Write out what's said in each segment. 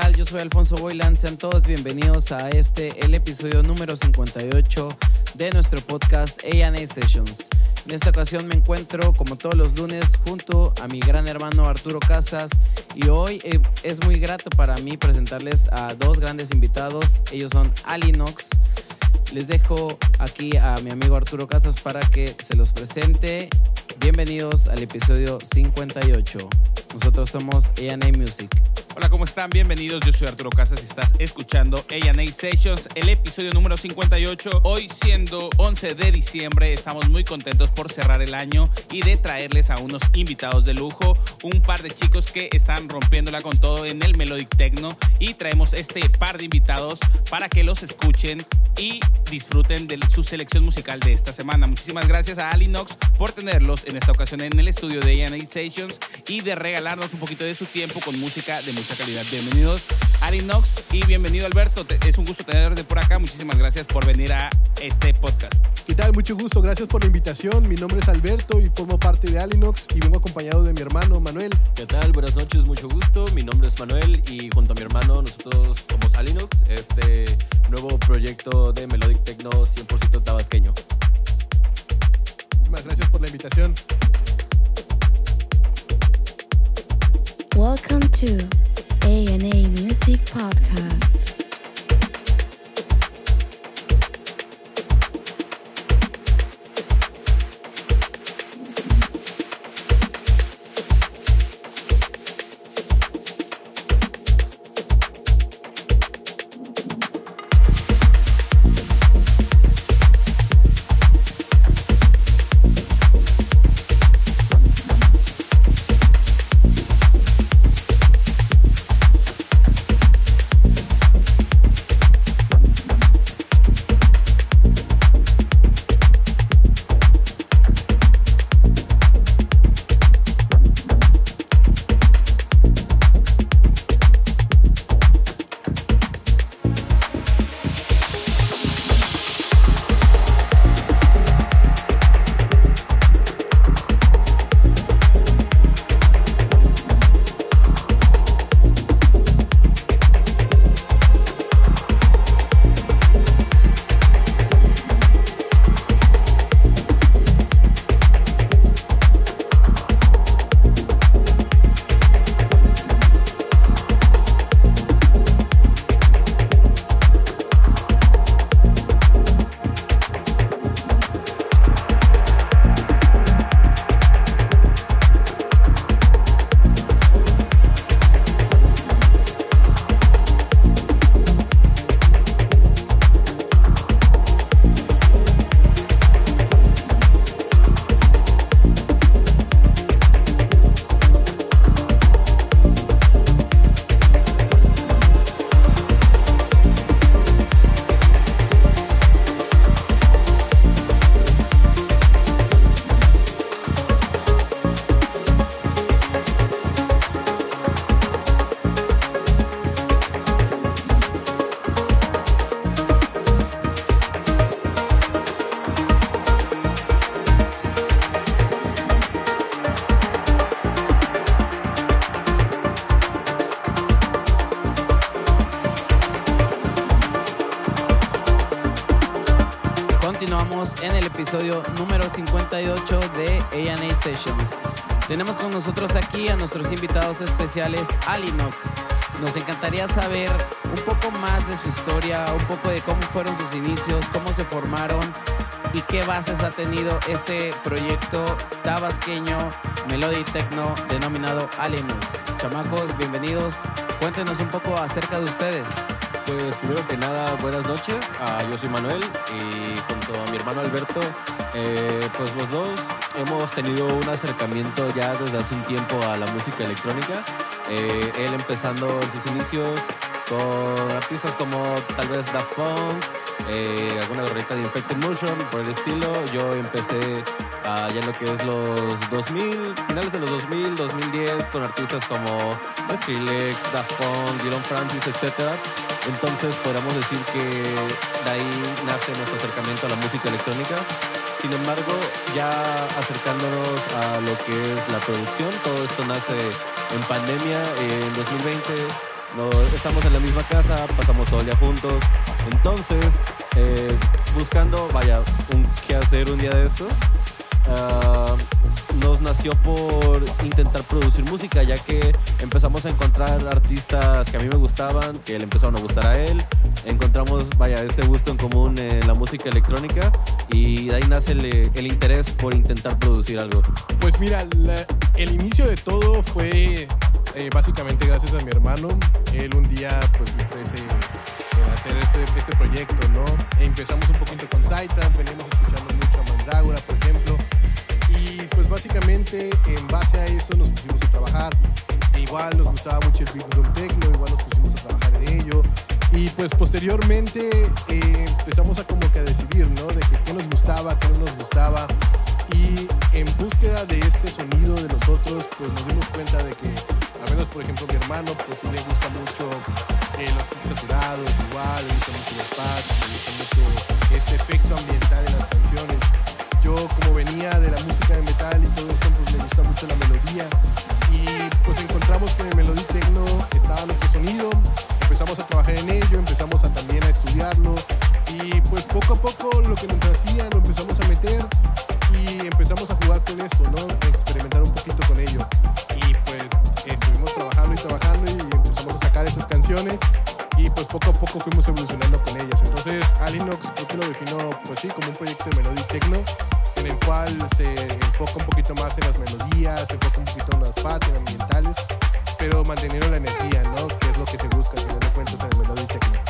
tal? Yo soy Alfonso Boylan. Sean todos bienvenidos a este, el episodio número 58 de nuestro podcast A&A Sessions. En esta ocasión me encuentro, como todos los lunes, junto a mi gran hermano Arturo Casas y hoy eh, es muy grato para mí presentarles a dos grandes invitados. Ellos son Alinox. Les dejo aquí a mi amigo Arturo Casas para que se los presente. Bienvenidos al episodio 58. Nosotros somos A&A Music. Hola, ¿cómo están? Bienvenidos. Yo soy Arturo Casas y estás escuchando A&A Sessions, el episodio número 58. Hoy siendo 11 de diciembre, estamos muy contentos por cerrar el año y de traerles a unos invitados de lujo, un par de chicos que están rompiéndola con todo en el Melodic Techno y traemos este par de invitados para que los escuchen y disfruten de su selección musical de esta semana. Muchísimas gracias a Alinox por tenerlos en esta ocasión en el estudio de A&A Sessions y de regalarnos un poquito de su tiempo con música de mucha calidad. Bienvenidos Ari Nox y bienvenido Alberto. Es un gusto tenerte por acá. Muchísimas gracias por venir a este podcast. ¿Qué tal? Mucho gusto. Gracias por la invitación. Mi nombre es Alberto y formo parte de Alinox y vengo acompañado de mi hermano Manuel. ¿Qué tal? Buenas noches, mucho gusto. Mi nombre es Manuel y junto a mi hermano nosotros somos Alinox, este nuevo proyecto de Melodic Techno 100% tabasqueño. Muchísimas gracias por la invitación. Welcome to A&A Music Podcast. Tenemos con nosotros aquí a nuestros invitados especiales Alinox. Nos encantaría saber un poco más de su historia, un poco de cómo fueron sus inicios, cómo se formaron y qué bases ha tenido este proyecto tabasqueño Melody Techno denominado Alinox. Chamacos, bienvenidos. Cuéntenos un poco acerca de ustedes. Pues primero que nada, buenas noches. Ah, yo soy Manuel y junto a mi hermano Alberto, eh, pues los dos hemos tenido un acercamiento ya desde hace un tiempo a la música electrónica. Eh, él empezando en sus inicios con artistas como tal vez Daft Punk, eh, alguna gorrita de Infected Motion, por el estilo. Yo empecé ah, ya en lo que es los 2000, finales de los 2000, 2010, con artistas como Skrillex, Daft Punk, Dylan Francis, etc. Entonces podríamos decir que de ahí nace nuestro acercamiento a la música electrónica. Sin embargo, ya acercándonos a lo que es la producción, todo esto nace en pandemia, en 2020 no, estamos en la misma casa, pasamos todo el día juntos. Entonces, eh, buscando, vaya, qué hacer un día de esto, ah, nos nació por intentar producir música, ya que empezamos a encontrar artistas que a mí me gustaban, que le empezaron a gustar a él. Encontramos, vaya, este gusto en común en la música electrónica y de ahí nace el, el interés por intentar producir algo. Pues mira, la- el inicio de todo fue eh, básicamente gracias a mi hermano. Él un día pues me ofrece el hacer este proyecto, ¿no? Empezamos un poquito con Saitan, veníamos escuchando mucho a Mandrágora, por pues básicamente en base a eso nos pusimos a trabajar. E igual nos gustaba mucho el Big Room Techno, igual nos pusimos a trabajar en ello. Y pues posteriormente eh, empezamos a como que a decidir, ¿no? De qué nos gustaba, qué no nos gustaba. Y en búsqueda de este sonido de nosotros, pues nos dimos cuenta de que, al menos por ejemplo mi hermano, pues sí le gusta mucho eh, los kicks saturados, igual, le gustan mucho los pads, le gusta mucho este efecto ambiental en las canciones. Yo como venía de la música de metal y todo esto, pues me gusta mucho la melodía. Y pues encontramos que en el Melody Techno estaba nuestro sonido, empezamos a trabajar en ello, empezamos a también a estudiarlo. Y pues poco a poco lo que nos hacía lo empezamos a meter y empezamos a jugar con esto, ¿no? A experimentar un poquito con ello. Y pues estuvimos trabajando y trabajando y empezamos a sacar esas canciones y pues poco a poco fuimos evolucionando con ellas. Entonces Alinox creo que lo defino pues sí como un proyecto de melody techno en el cual se enfoca un poquito más en las melodías, se enfoca un poquito en las pads, en ambientales, pero manteniendo la energía, ¿no? Que es lo que se busca, si no cuentas en el melody techno.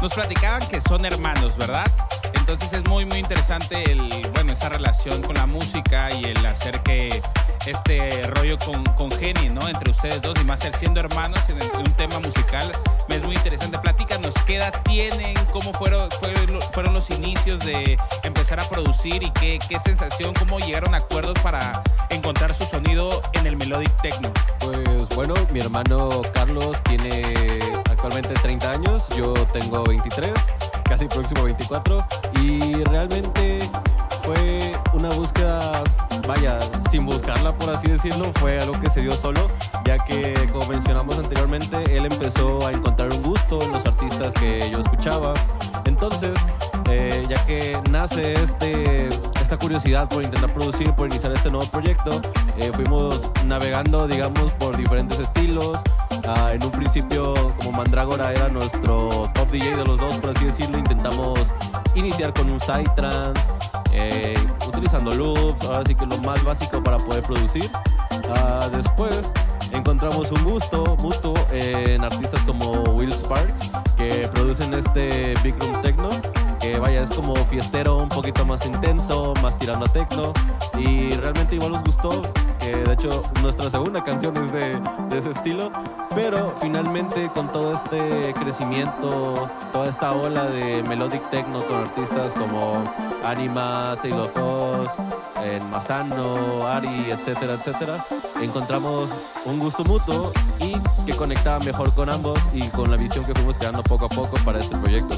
Nos platicaban que son hermanos, ¿verdad? Entonces es muy, muy interesante el, bueno, esa relación con la música y el hacer que este rollo con, con Jenny, ¿no? Entre ustedes dos y más siendo hermanos en, el- en un tema musical. Me es muy interesante. Platícanos, ¿qué edad tienen? ¿Cómo fueron, fueron, fueron los inicios de empezar a producir y qué, qué sensación? ¿Cómo llegaron a acuerdos para encontrar su sonido en el Melodic Techno? Pues bueno, mi hermano Carlos tiene actualmente 30 años, yo tengo 23, casi próximo 24, y realmente fue una búsqueda, vaya, sin buscarla por así decirlo, fue algo que se dio solo, ya que como mencionamos anteriormente, él empezó a encontrar un gusto en los artistas que yo escuchaba, entonces, eh, ya que nace este, esta curiosidad por intentar producir, por iniciar este nuevo proyecto, eh, fuimos navegando, digamos, por diferentes estilos. Ah, en un principio, como Mandrágora era nuestro top DJ de los dos, por así decirlo, intentamos iniciar con un psytrance, eh, utilizando loops, ahora que lo más básico para poder producir. Ah, después encontramos un gusto mutuo en artistas como Will Sparks, que producen este Big Room Techno, que vaya, es como fiestero, un poquito más intenso, más tirando a techno, y realmente igual nos gustó, de hecho nuestra segunda canción es de, ese estilo, pero finalmente con todo este crecimiento, toda esta ola de melodic techno con artistas como Anima, Taylor Foss, en Masano, Ari, etcétera, etcétera, encontramos un gusto mutuo y que conectaba mejor con ambos y con la visión que fuimos creando poco a poco para este proyecto.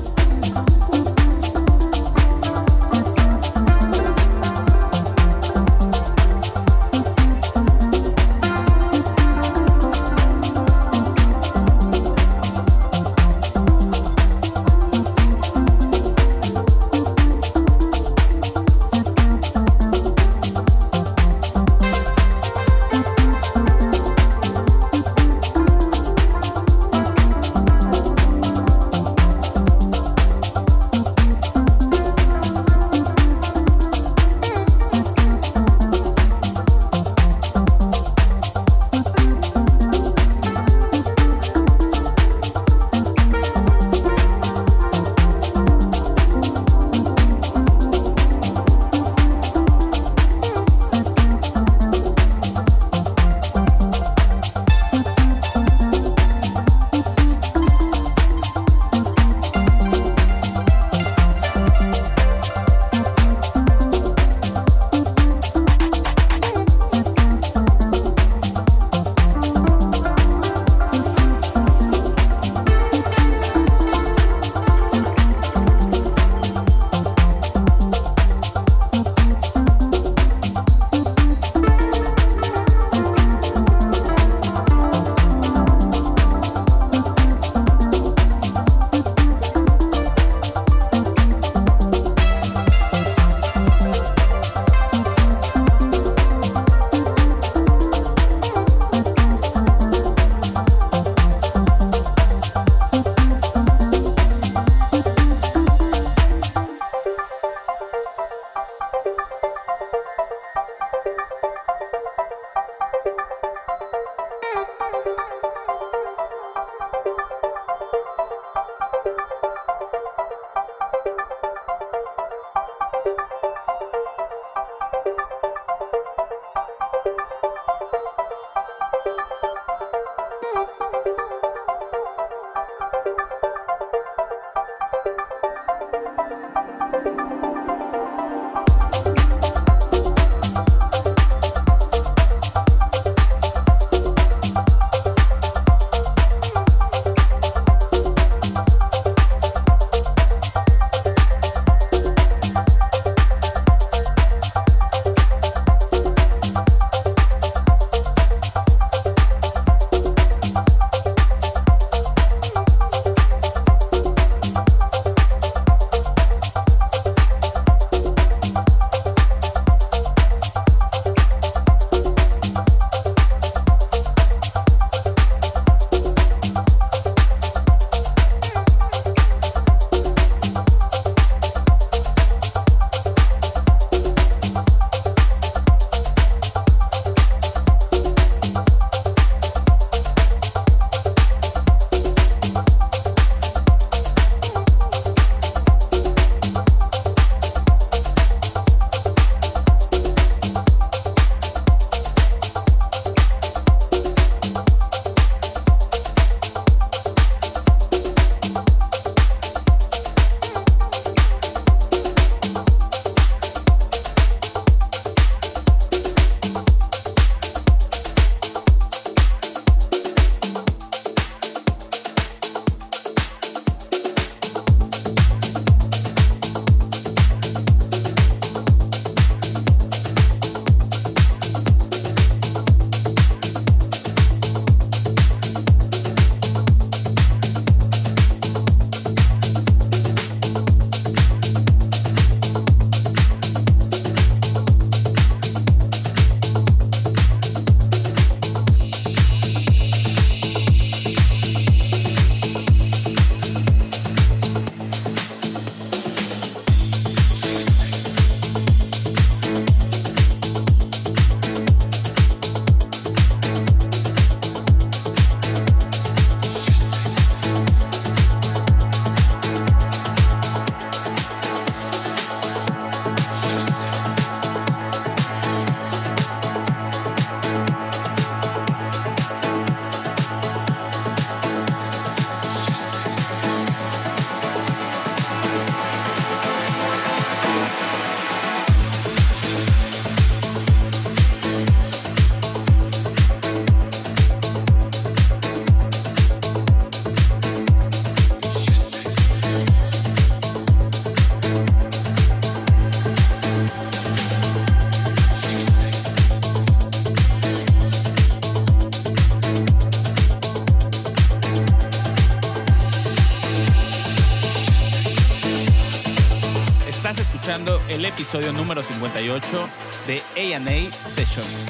El episodio número 58 de A&A Sessions.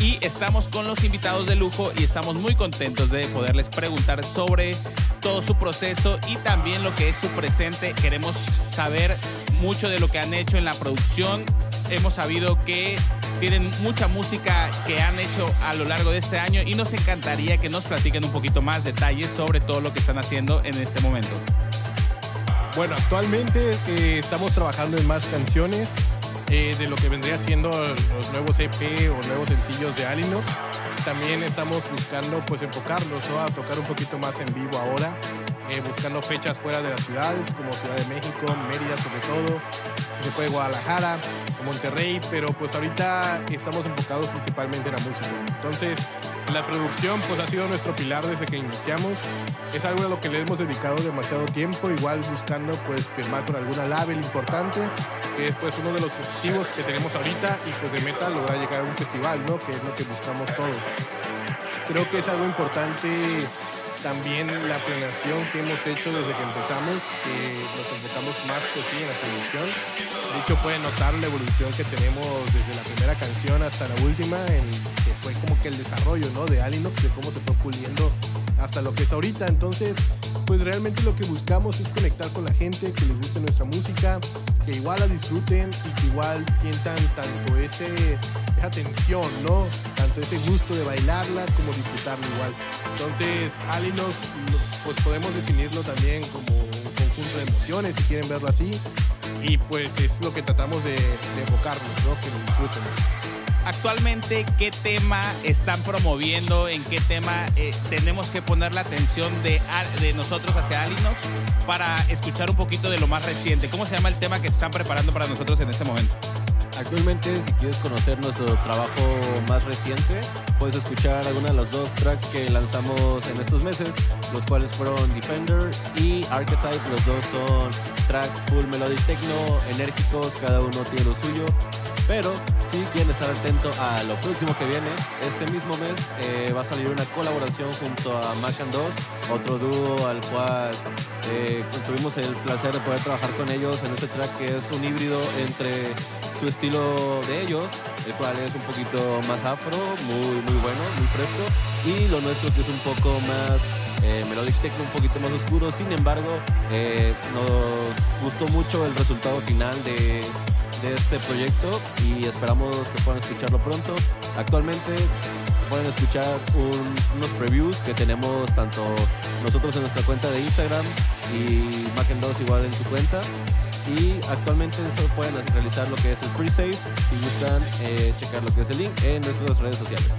Y estamos con los invitados de lujo y estamos muy contentos de poderles preguntar sobre todo su proceso y también lo que es su presente. Queremos saber mucho de lo que han hecho en la producción. Hemos sabido que tienen mucha música que han hecho a lo largo de este año y nos encantaría que nos platiquen un poquito más detalles sobre todo lo que están haciendo en este momento. Bueno, actualmente eh, estamos trabajando en más canciones eh, de lo que vendría siendo los nuevos EP o nuevos sencillos de Alinox. También estamos buscando pues enfocarnos ¿no? a tocar un poquito más en vivo ahora, eh, buscando fechas fuera de las ciudades como Ciudad de México, Mérida sobre todo, si se puede Guadalajara, Monterrey, pero pues ahorita estamos enfocados principalmente en la música. Entonces, la producción pues ha sido nuestro pilar desde que iniciamos. Es algo a lo que le hemos dedicado demasiado tiempo, igual buscando pues firmar con alguna label importante, que es pues uno de los objetivos que tenemos ahorita y pues de meta lograr llegar a un festival, ¿no? Que es lo que buscamos todos. Creo que es algo importante también la planeación que hemos hecho desde que empezamos, que nos enfocamos más pues sí en la producción. De hecho pueden notar la evolución que tenemos desde la primera canción hasta la última, que fue como que el desarrollo ¿no? de Alinox, de cómo se fue puliendo hasta lo que es ahorita. Entonces, pues realmente lo que buscamos es conectar con la gente, que les guste nuestra música, que igual la disfruten y que igual sientan tanto ese, esa tensión, ¿no? Tanto ese gusto de bailarla como disfrutarla igual. Entonces, Alinos, pues podemos definirlo también como un conjunto de emociones, si quieren verlo así. Y pues es lo que tratamos de, de enfocarnos, ¿no? Que lo disfruten. Actualmente, ¿qué tema están promoviendo? ¿En qué tema eh, tenemos que poner la atención de, de nosotros hacia Alinox para escuchar un poquito de lo más reciente? ¿Cómo se llama el tema que están preparando para nosotros en este momento? Actualmente, si quieres conocer nuestro trabajo más reciente, puedes escuchar alguna de las dos tracks que lanzamos en estos meses, los cuales fueron Defender y Archetype. Los dos son tracks full melody techno, enérgicos, cada uno tiene lo suyo. Pero si quieren estar atento a lo próximo que viene, este mismo mes eh, va a salir una colaboración junto a Macan 2, otro dúo al cual eh, tuvimos el placer de poder trabajar con ellos en este track que es un híbrido entre su estilo de ellos, el cual es un poquito más afro, muy, muy bueno, muy fresco, y lo nuestro que es un poco más eh, melodic techno, un poquito más oscuro. Sin embargo, eh, nos gustó mucho el resultado final de, este proyecto y esperamos que puedan escucharlo pronto. Actualmente pueden escuchar un- unos previews que tenemos tanto nosotros en nuestra cuenta de Instagram y Mac 2 igual en su cuenta. Y actualmente solo pueden realizar lo que es el pre-save si gustan eh, checar lo que es el link en nuestras redes sociales.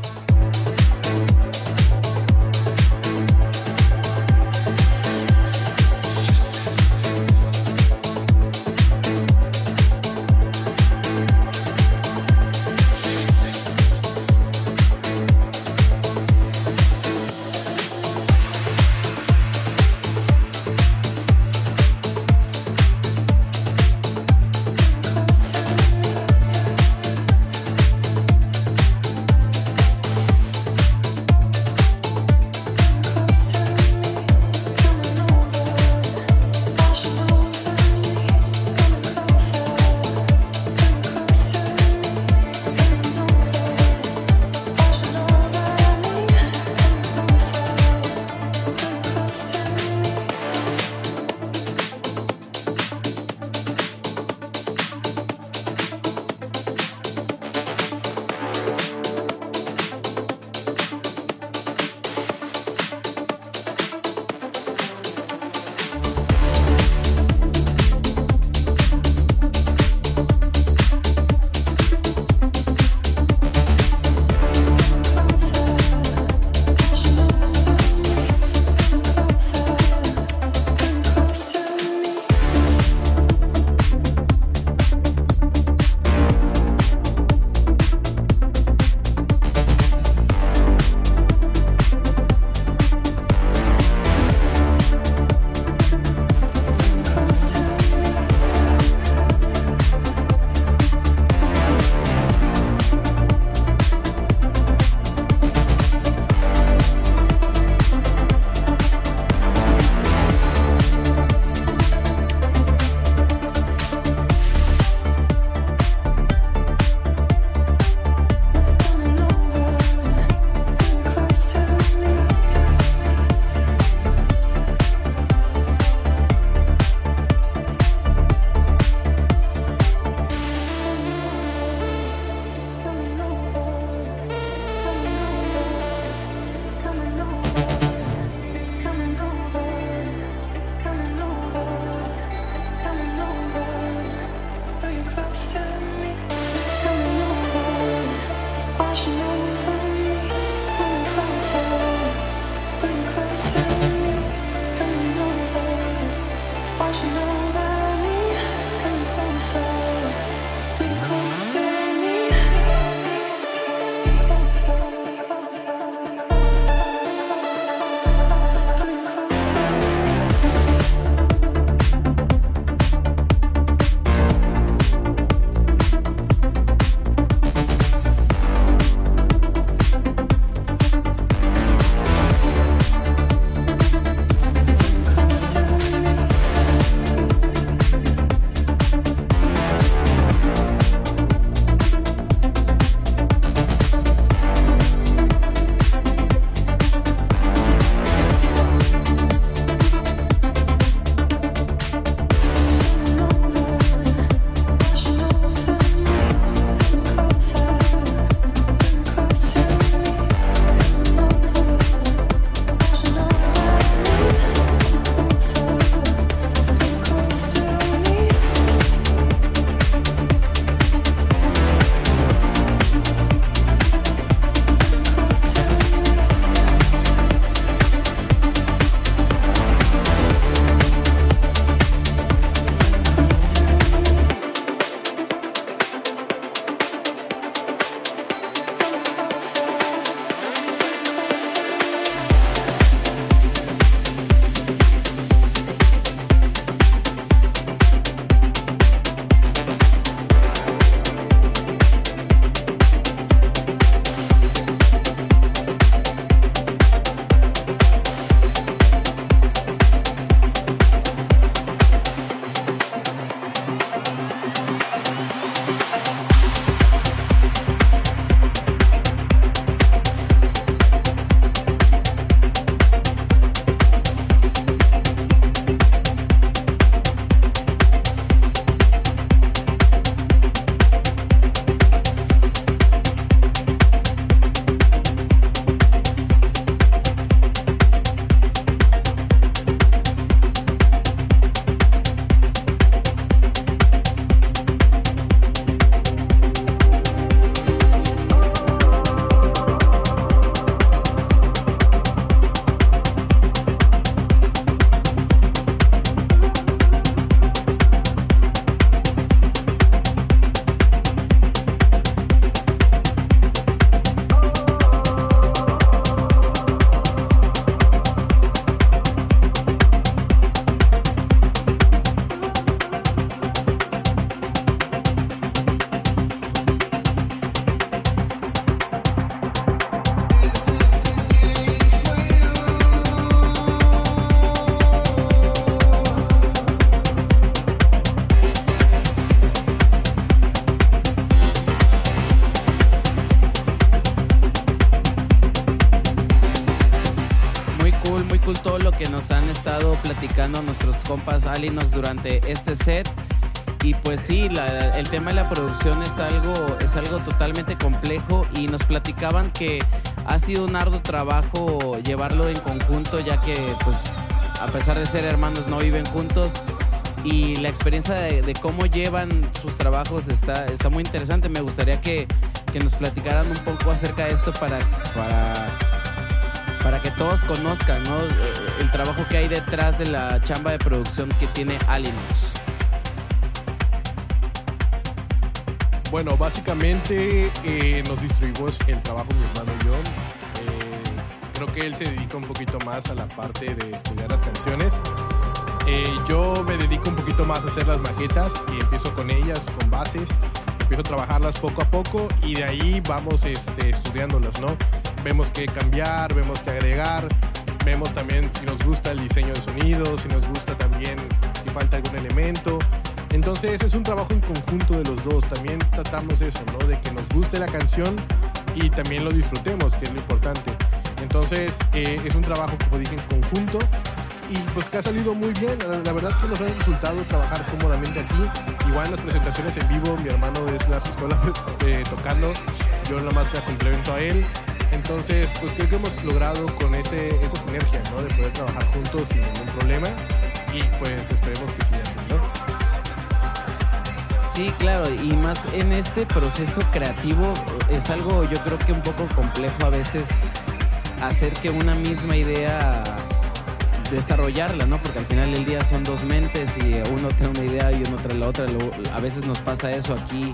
Compas Alinox durante este set. Y pues sí, la- el tema de la producción es algo, es algo totalmente complejo y nos platicaban que ha sido un arduo trabajo llevarlo en conjunto ya que pues a pesar de ser hermanos no viven juntos y la experiencia de, de cómo llevan sus trabajos está, está muy interesante. Me gustaría que, que nos platicaran un poco acerca de esto para, para, todos conozcan ¿no? Eh, el trabajo que hay detrás de la chamba de producción que tiene Alinox. Bueno, básicamente eh, nos distribuimos el trabajo mi hermano y yo. Eh, creo que él se dedica un poquito más a la parte de estudiar las canciones. Yo me dedico un poquito más a hacer las maquetas y empiezo con ellas, con bases. Empiezo a trabajarlas poco a poco y de ahí vamos este, estudiándolas, ¿no? Vemos qué cambiar, vemos qué agregar, vemos también si nos gusta el diseño de sonido, si nos gusta también si falta algún elemento. Entonces es un trabajo en conjunto de los dos. También tratamos eso, ¿no? De que nos guste la canción y también lo disfrutemos, que es lo importante. Entonces eh, es un trabajo, como dije, en conjunto y pues que ha salido muy bien. La, verdad que nos ha resultado trabajar cómodamente así. Igual en las presentaciones en vivo, mi hermano es la pistola eh, tocando, yo nada más me complemento a él. Entonces, pues creo que hemos logrado con ese, esa sinergia, ¿no? De poder trabajar juntos sin ningún problema y pues esperemos que siga así, ¿no? Sí, claro, y más en este proceso creativo es algo yo creo que un poco complejo a veces hacer que una misma idea desarrollarla, ¿no? Porque al final del día son dos mentes y uno trae una idea y uno trae la otra. A veces nos pasa eso aquí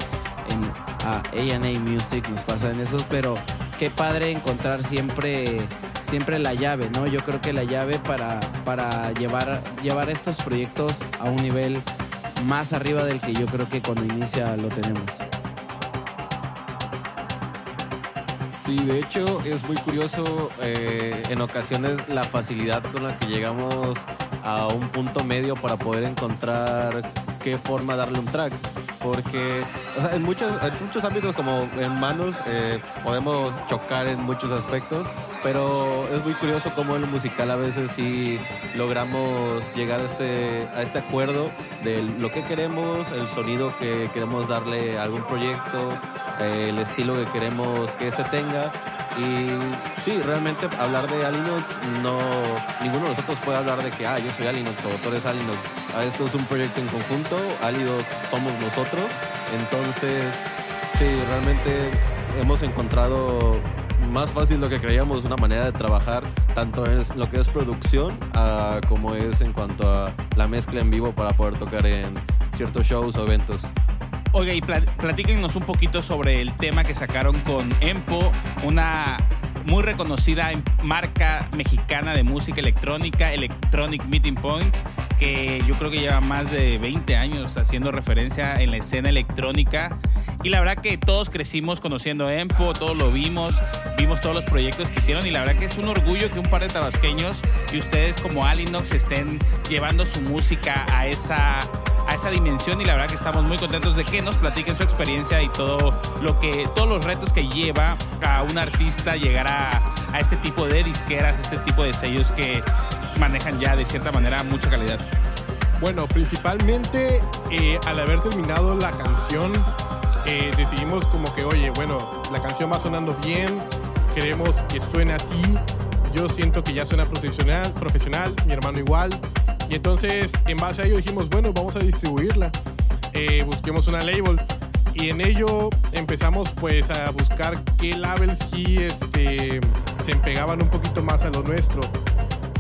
en A&A Music, nos pasa en esos, pero qué padre encontrar siempre siempre la llave, ¿no? Yo creo que la llave para, para llevar, llevar estos proyectos a un nivel más arriba del que yo creo que cuando inicia lo tenemos. Sí, de hecho es muy curioso eh, en ocasiones la facilidad con la que llegamos a un punto medio para poder encontrar qué forma darle un track. Porque en, muchos, en muchos ámbitos como hermanos eh, podemos chocar en muchos aspectos, pero es muy curioso cómo en lo musical a veces sí logramos llegar a este, a este acuerdo de lo que queremos, el sonido que queremos darle a algún proyecto, eh, el estilo que queremos que este tenga. Y sí, realmente hablar de Alinox, no, ninguno de nosotros puede hablar de que, ah, yo soy Alinox o tú eres Alinox. Ah, Esto es un proyecto en conjunto, Alinox somos nosotros. Entonces, sí, realmente hemos encontrado más fácil lo que creíamos, una manera de trabajar, tanto en lo que es producción como es en cuanto a la mezcla en vivo para poder tocar en ciertos shows o eventos. Oiga, y pla- platíquenos un poquito sobre el tema que sacaron con Empo, una muy reconocida em- marca mexicana de música electrónica, Electronic Meeting Point, que yo creo que lleva más de 20 años haciendo referencia en la escena electrónica. Y la verdad que todos crecimos conociendo Empo, todos lo vimos, vimos todos los proyectos que hicieron y la verdad que es un orgullo que un par de tabasqueños y ustedes como Alinox estén llevando su música a esa a esa dimensión y la verdad que estamos muy contentos de que nos platiquen su experiencia y todo lo que todos los retos que lleva a un artista llegar a, a este tipo de disqueras, este tipo de sellos que manejan ya de cierta manera mucha calidad. Bueno, principalmente eh, al haber terminado la canción, eh, decidimos como que, oye, bueno, la canción va sonando bien, queremos que suene así. Yo siento que ya suena profesional, profesional, mi hermano igual. Y entonces, en base a ello dijimos, bueno, vamos a distribuirla. Eh, busquemos una label. Y en ello empezamos pues a buscar qué labels sí este, se empegaban un poquito más a lo nuestro.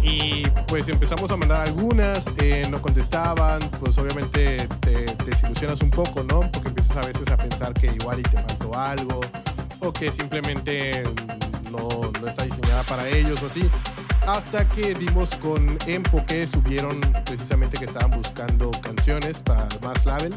Y pues empezamos a mandar algunas, eh, no contestaban, pues obviamente te, te desilusionas un poco, ¿no? Porque empiezas a veces a pensar que igual y te faltó algo, o que simplemente no, está diseñada para ellos o así. Hasta que dimos con Empo que subieron precisamente que estaban buscando canciones para más label.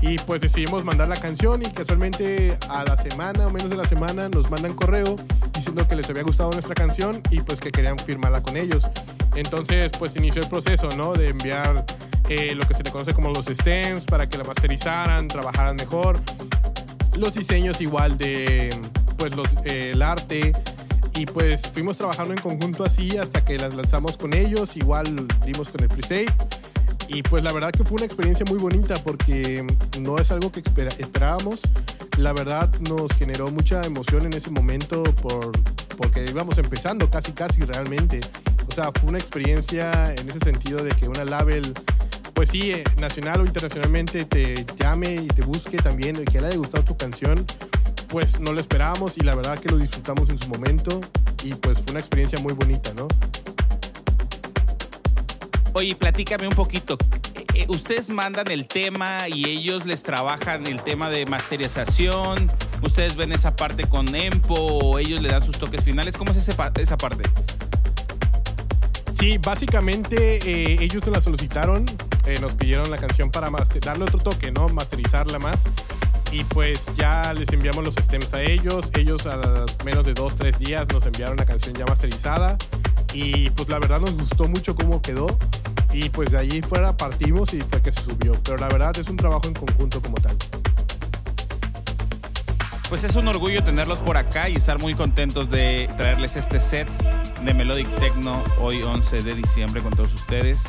Y pues decidimos mandar la canción y casualmente a la semana o menos de la semana nos mandan correo diciendo que les había gustado nuestra canción y pues que querían firmarla con ellos. Entonces pues inició el proceso, ¿no? De enviar eh, lo que se le conoce como los stems para que la masterizaran, trabajaran mejor. Los diseños igual de pues los, eh, el arte Y pues fuimos trabajando en conjunto así hasta que las lanzamos con ellos, igual dimos con el pre Y pues la verdad que fue una experiencia muy bonita porque no es algo que esperábamos. La verdad nos generó mucha emoción en ese momento por, porque íbamos empezando casi casi realmente. O sea, fue una experiencia en ese sentido de que una label pues sí, eh, nacional o internacionalmente te llame y te busque también que le haya gustado tu canción, pues no lo esperábamos y la verdad que lo disfrutamos en su momento y pues fue una experiencia muy bonita, ¿no? Oye, platícame un poquito. Eh, eh, ¿Ustedes mandan el tema y ellos les trabajan el tema de masterización? ¿Ustedes ven esa parte con Empo o ellos le dan sus toques finales? ¿Cómo es esa parte? Sí, básicamente ellos nos la solicitaron, nos pidieron la canción para darle otro toque, ¿no? Masterizarla más y pues ya les enviamos los stems a ellos. Ellos a menos de dos, tres días nos enviaron la canción ya masterizada y pues la verdad nos gustó mucho cómo quedó y pues de allí fuera partimos y fue que se subió. Pero la verdad es un trabajo en conjunto como tal. Pues es un orgullo tenerlos por acá y estar muy contentos de traerles este set de Melodic Techno hoy 11 de diciembre con todos ustedes.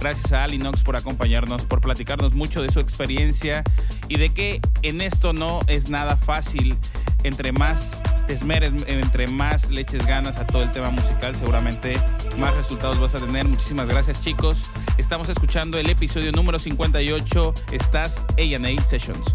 Gracias a Alinox por acompañarnos, por platicarnos mucho de su experiencia y de que en esto no es nada fácil. Entre más te entre más leches ganas a todo el tema musical, seguramente más resultados vas a tener. Muchísimas gracias, chicos. Estamos escuchando el episodio número 58. Estás A&A Sessions.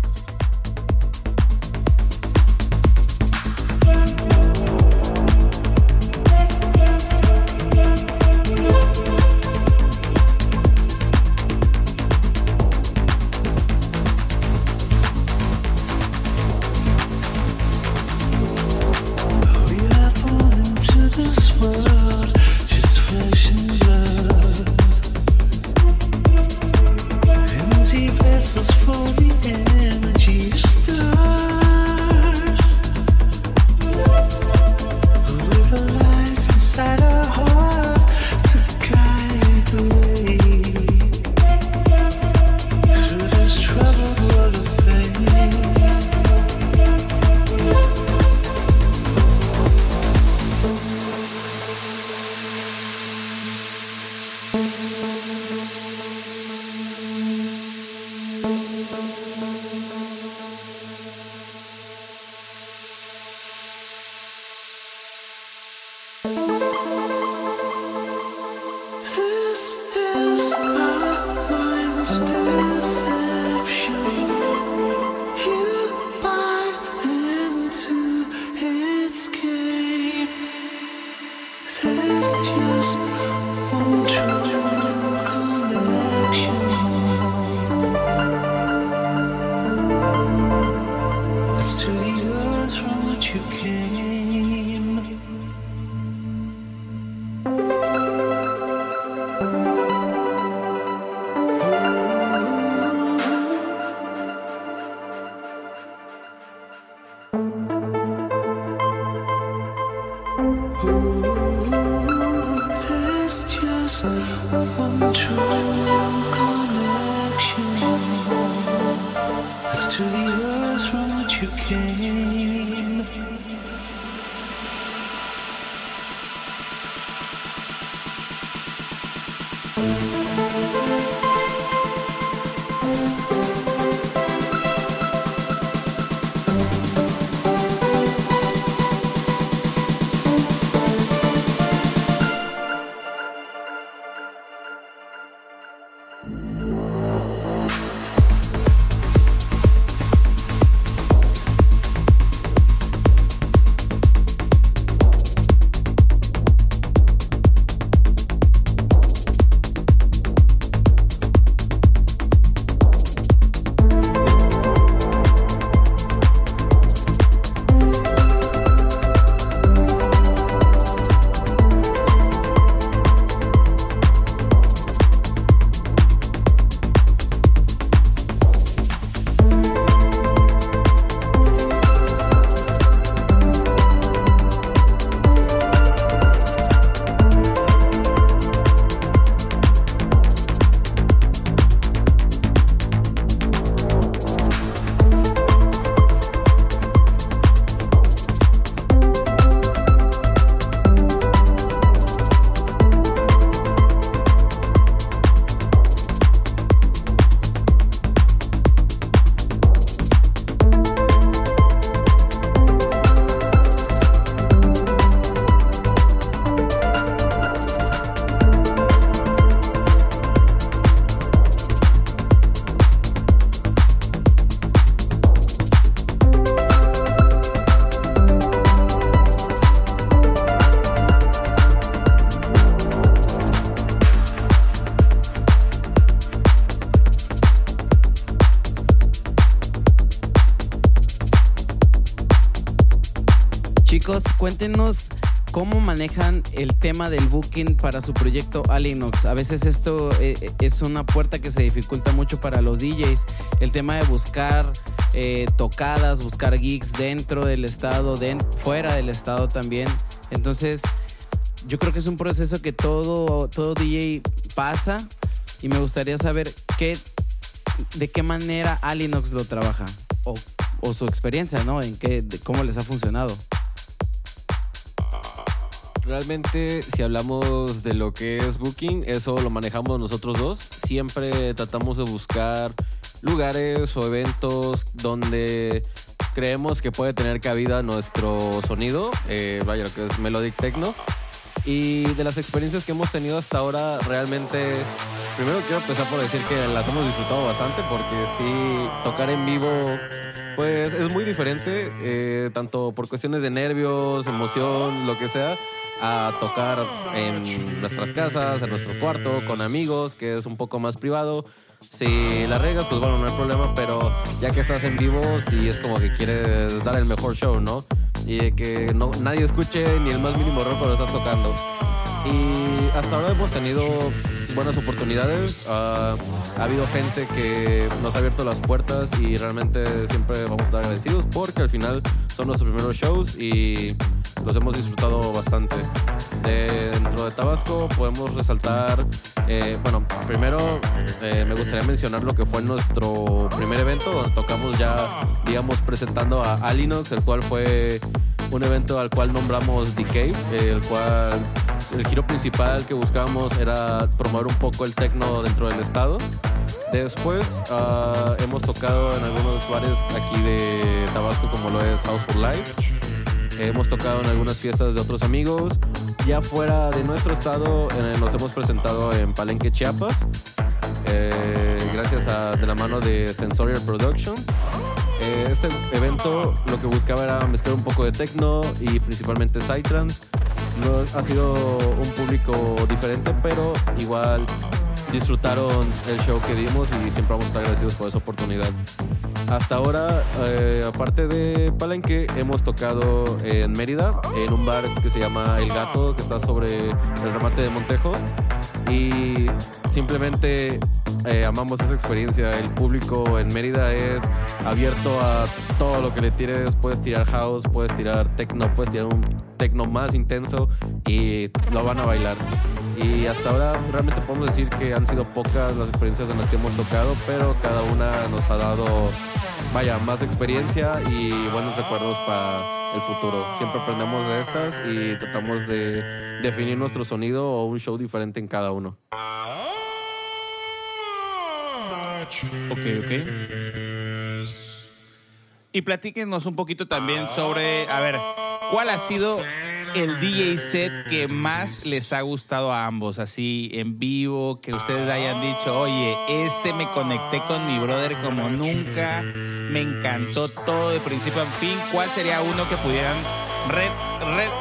Del booking para su proyecto Alinox. A veces esto eh, es una puerta que se dificulta mucho para los DJs. El tema de buscar eh, tocadas, buscar gigs dentro del estado, fuera del estado también. Entonces, yo creo que es un proceso que todo, todo DJ pasa y me gustaría saber qué, de qué manera Alinox lo trabaja o, o su experiencia, ¿no? En qué, cómo les ha funcionado. Realmente, si hablamos de lo que es Booking, eso lo manejamos nosotros dos. Siempre tratamos de buscar lugares o eventos donde creemos que puede tener cabida nuestro sonido, eh, vaya lo que es Melodic Techno. Y de las experiencias que hemos tenido hasta ahora, realmente, primero quiero empezar por decir que las hemos disfrutado bastante porque sí, tocar en vivo, pues es muy diferente, eh, tanto por cuestiones de nervios, emoción, lo que sea a tocar en nuestras casas, en nuestro cuarto, con amigos, que es un poco más privado. Si la regas, pues bueno, no hay problema, pero ya que estás en vivo, sí es como que quieres dar el mejor show, ¿no? Y que no, nadie escuche ni el más mínimo error cuando estás tocando. Y hasta ahora hemos tenido buenas oportunidades. ha habido gente que nos ha abierto las puertas y realmente siempre vamos a estar agradecidos porque al final son nuestros primeros shows y los hemos disfrutado bastante. dentro de Tabasco podemos resaltar, eh, bueno, primero eh, me gustaría mencionar lo que fue nuestro primer evento, donde tocamos ya, digamos, presentando a Alinox, el cual fue un evento al cual nombramos The Cave, el cual el giro principal que buscábamos era promover un poco el techno dentro del estado. Después ah, hemos tocado en algunos bares aquí de Tabasco como lo es House for Life. Hemos tocado en algunas fiestas de otros amigos. Ya fuera de nuestro estado eh, nos hemos presentado en Palenque, Chiapas. Eh, gracias a de la mano de Sensorial Production. Eh, este evento lo que buscaba era mezclar un poco de techno y principalmente psytrance. Ha sido un público diferente, pero igual disfrutaron el show que dimos y siempre vamos a estar agradecidos por esa oportunidad. Hasta ahora, eh, aparte de Palenque, hemos tocado en Mérida, en un bar que se llama El Gato, que está sobre el remate de Montejo. Y simplemente eh, amamos esa experiencia. El público en Mérida es abierto a todo lo que le tires. Puedes tirar house, puedes tirar techno, puedes tirar un techno más intenso y lo van a bailar. Y hasta ahora realmente podemos decir que han sido pocas las experiencias en las que hemos tocado, pero cada una nos ha dado, vaya, más experiencia y buenos recuerdos para el futuro. Siempre aprendemos de estas y tratamos de definir nuestro sonido o un show diferente en cada uno. Ok, ok. Y platíquenos un poquito también sobre, a ver, ¿cuál ha sido el DJ set que más les ha gustado a ambos? Así en vivo, que ustedes hayan dicho, oye, este me conecté con mi brother como nunca, me encantó todo de principio a fin. ¿Cuál sería uno que pudieran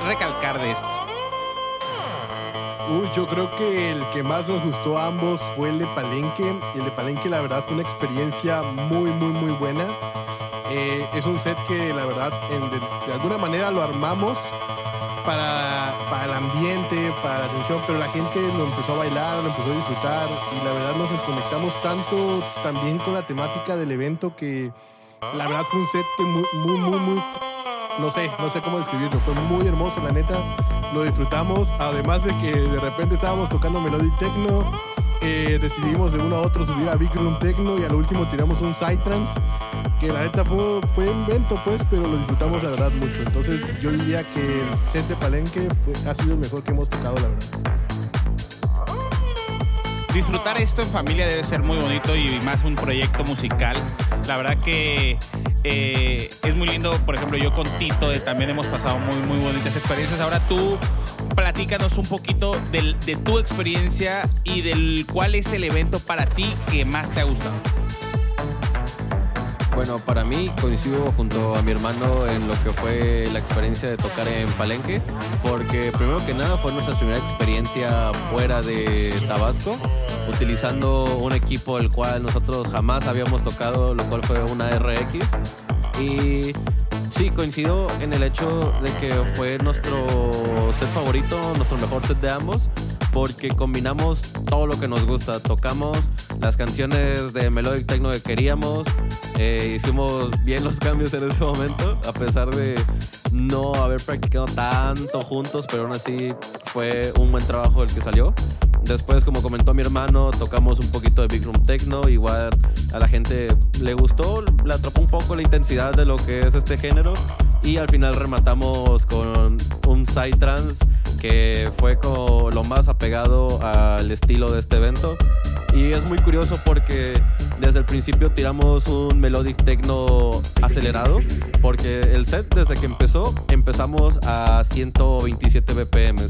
recalcar de esto? Uy, yo creo que el que más nos gustó a ambos fue el de Palenque. El de Palenque, la verdad, fue una experiencia muy, muy, muy buena. Eh, es un set que, la verdad, de, alguna manera lo armamos para, para, el ambiente, para la atención, pero la gente lo empezó a bailar, lo empezó a disfrutar y la verdad nos conectamos tanto también con la temática del evento que la verdad fue un set muy, muy, muy, muy no sé, no sé cómo describirlo. Fue muy hermoso, la neta. Lo disfrutamos. Además de que de repente estábamos tocando Melodic Techno. Eh, decidimos de uno a otro subir a Big Room Techno y al último tiramos un Psytrance. Que la neta fue, fue invento, pues, pero lo disfrutamos la verdad mucho. Entonces yo diría que el set Palenque ha sido el mejor que hemos tocado, la verdad disfrutar esto en familia debe ser muy bonito y más un proyecto musical. La verdad que eh, es muy lindo, por ejemplo, yo con Tito eh, también hemos pasado muy, muy bonitas experiencias. Ahora tú platícanos un poquito de tu experiencia y del cuál es el evento para ti que más te ha gustado. Bueno, para mí coincido junto a mi hermano en lo que fue la experiencia de tocar en Palenque, porque primero que nada fue nuestra primera experiencia fuera de Tabasco, utilizando un equipo el cual nosotros jamás habíamos tocado, lo cual fue una RX. Y Sí, coincido en el hecho de que fue nuestro set favorito, nuestro mejor set de ambos, porque combinamos todo lo que nos gusta. Tocamos las canciones de Melodic Techno que queríamos, eh, hicimos bien los cambios en ese momento, a pesar de no haber practicado tanto juntos, pero aún así fue un buen trabajo el que salió. Después, como comentó mi hermano, tocamos un poquito de Big Room Techno. Igual a la gente le gustó, le atrapó un poco la intensidad de lo que es este género. Y al final rematamos con un Psytrance que fue como lo más apegado al estilo de este evento. Y es muy curioso porque desde el principio tiramos un melodic techno acelerado, porque el set desde que empezó empezamos a 127 BPM.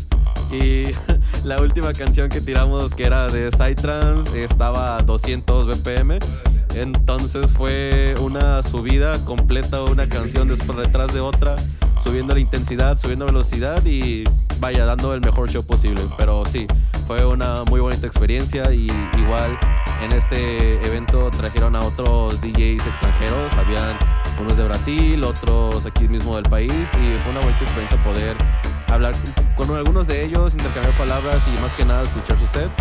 Y la última canción que tiramos que era de Psytrance estaba a 200 BPM. Entonces fue una subida completa, una canción después detrás de otra, subiendo la intensidad, subiendo velocidad y vaya, dando el mejor show posible. Pero sí, fue una muy bonita experiencia y igual en este evento trajeron a otros DJs extranjeros, habían unos de Brasil, otros aquí mismo del país y fue una bonita experiencia poder hablar con algunos de ellos, intercambiar palabras y más que nada escuchar sus sets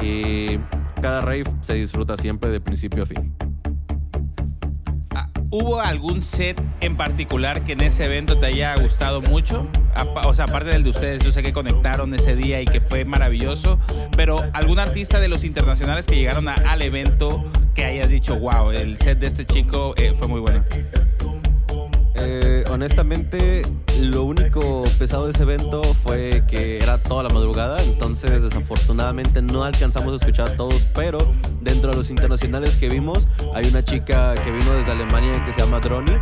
y cada rave se disfruta siempre de principio a fin. ¿Hubo algún set en particular que en ese evento te haya gustado mucho? O sea, aparte del de ustedes, yo sé que conectaron ese día y que fue maravilloso, pero algún artista de los internacionales que llegaron al evento que hayas dicho, wow, el set de este chico eh, fue muy bueno. Eh, honestamente, lo único pesado de ese evento fue que era toda la madrugada, entonces desafortunadamente no alcanzamos a escuchar a todos, pero dentro de los internacionales que vimos, hay una chica que vino desde Alemania que se llama Droni,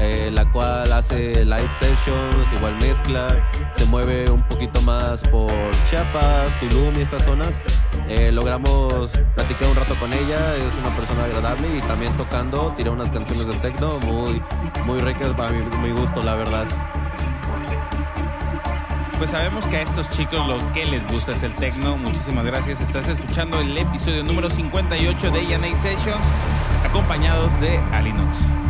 eh, la cual hace live sessions, igual mezcla, se mueve un poquito más por Chiapas, Tulum y estas zonas. Eh, logramos platicar un rato con ella, es una persona agradable y también tocando, tiró unas canciones del techno muy, muy ricas para mi, mi gusto, la verdad. Pues sabemos que a estos chicos lo que les gusta es el techno. Muchísimas gracias. Estás escuchando el episodio número 58 de A&A Sessions, acompañados de Alinox.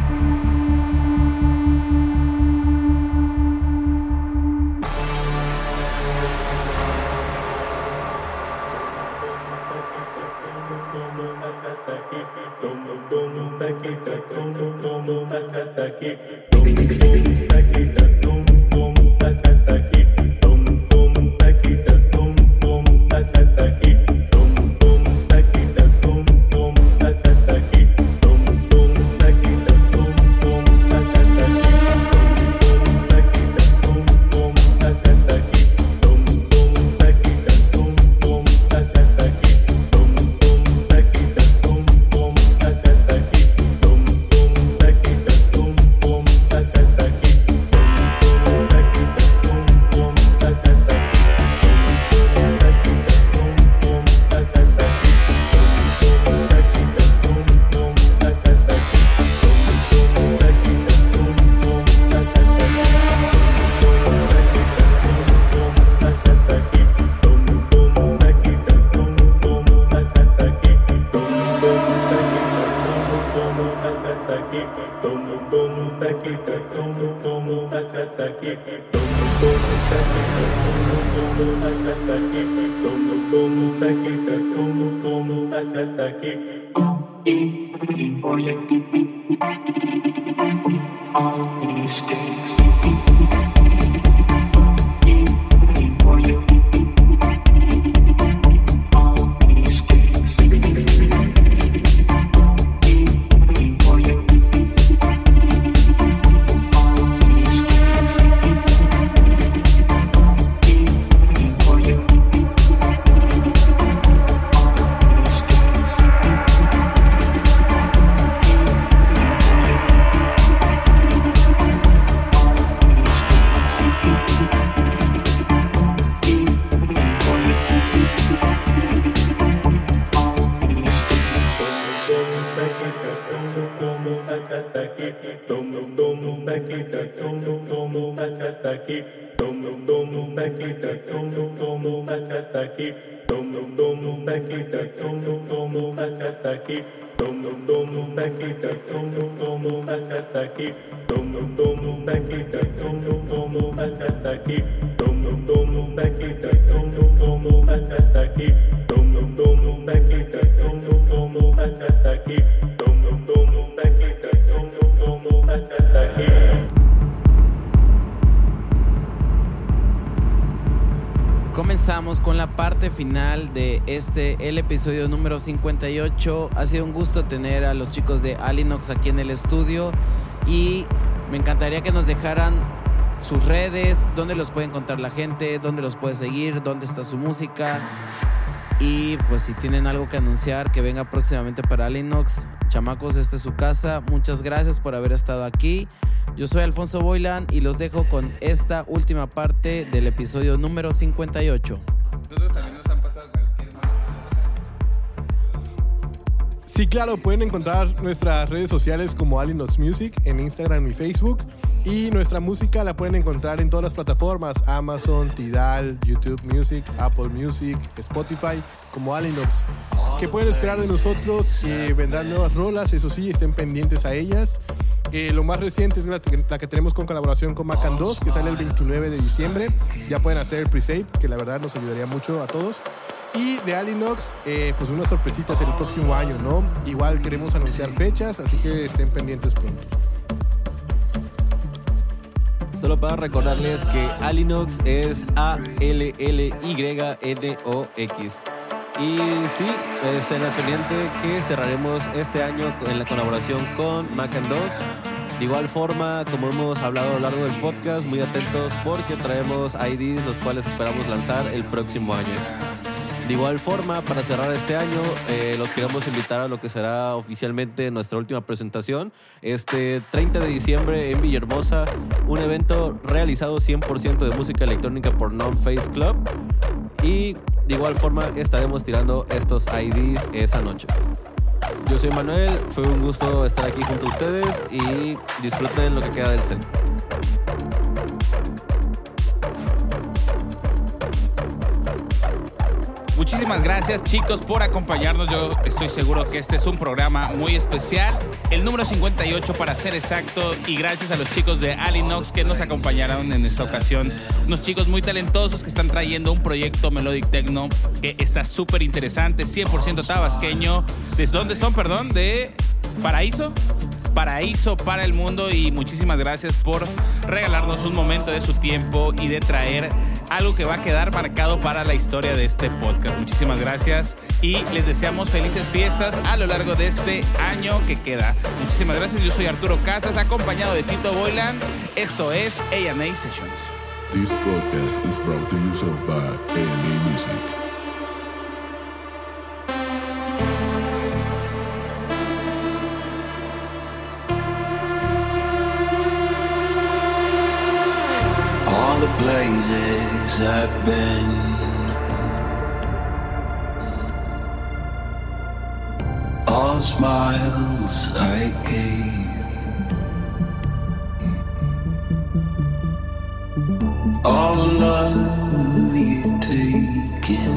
Comenzamos con la parte final de este, el episodio número 58. Ha sido un gusto tener a los chicos de Alinox aquí en el estudio y me encantaría que nos dejaran sus redes, dónde los puede encontrar la gente, dónde los puede seguir, dónde está su música. Y pues si tienen algo que anunciar, que venga próximamente para Alinox. Chamacos, esta es su casa. Muchas gracias por haber estado aquí. Yo soy Alfonso Boylan y los dejo con esta última parte del episodio número 58. Sí, claro, pueden encontrar nuestras redes sociales como Alinox Music en Instagram y Facebook. Y nuestra música la pueden encontrar en todas las plataformas: Amazon, Tidal, YouTube Music, Apple Music, Spotify, como Alinox. ¿Qué pueden esperar de nosotros? Que vendrán nuevas rolas, eso sí, estén pendientes a ellas. Eh, lo más reciente es la, la que tenemos con colaboración con Macan 2, que sale el 29 de diciembre. Ya pueden hacer el pre-save, que la verdad nos ayudaría mucho a todos. Y de Alinox, eh, pues unas sorpresitas el próximo año, ¿no? Igual queremos anunciar fechas, así que estén pendientes pronto. Solo para recordarles que Alinox es A-L-L-Y-N-O-X. Y sí, estén al pendiente que cerraremos este año en la colaboración con Macan 2. De igual forma, como hemos hablado a lo largo del podcast, muy atentos porque traemos IDs los cuales esperamos lanzar el próximo año. De igual forma, para cerrar este año, eh, los queremos invitar a lo que será oficialmente nuestra última presentación. Este 30 de diciembre en Villahermosa, un evento realizado 100% de música electrónica por Non Face Club. Y de igual forma, estaremos tirando estos IDs esa noche. Yo soy Manuel, fue un gusto estar aquí junto a ustedes y disfruten lo que queda del set. Muchísimas gracias chicos por acompañarnos. Yo estoy seguro que este es un programa muy especial. El número 58 para ser exacto. Y gracias a los chicos de Alinox que nos acompañaron en esta ocasión. Unos chicos muy talentosos que están trayendo un proyecto Melodic Techno que está súper interesante. 100% tabasqueño. ¿Desde dónde son, perdón? ¿De Paraíso? Paraíso para el mundo y muchísimas gracias por regalarnos un momento de su tiempo y de traer algo que va a quedar marcado para la historia de este podcast. Muchísimas gracias y les deseamos felices fiestas a lo largo de este año que queda. Muchísimas gracias. Yo soy Arturo Casas, acompañado de Tito Boylan. Esto es A&A Sessions. This broadcast is brought to you by A&A Music. I've been. All smiles I gave. All love you've taken.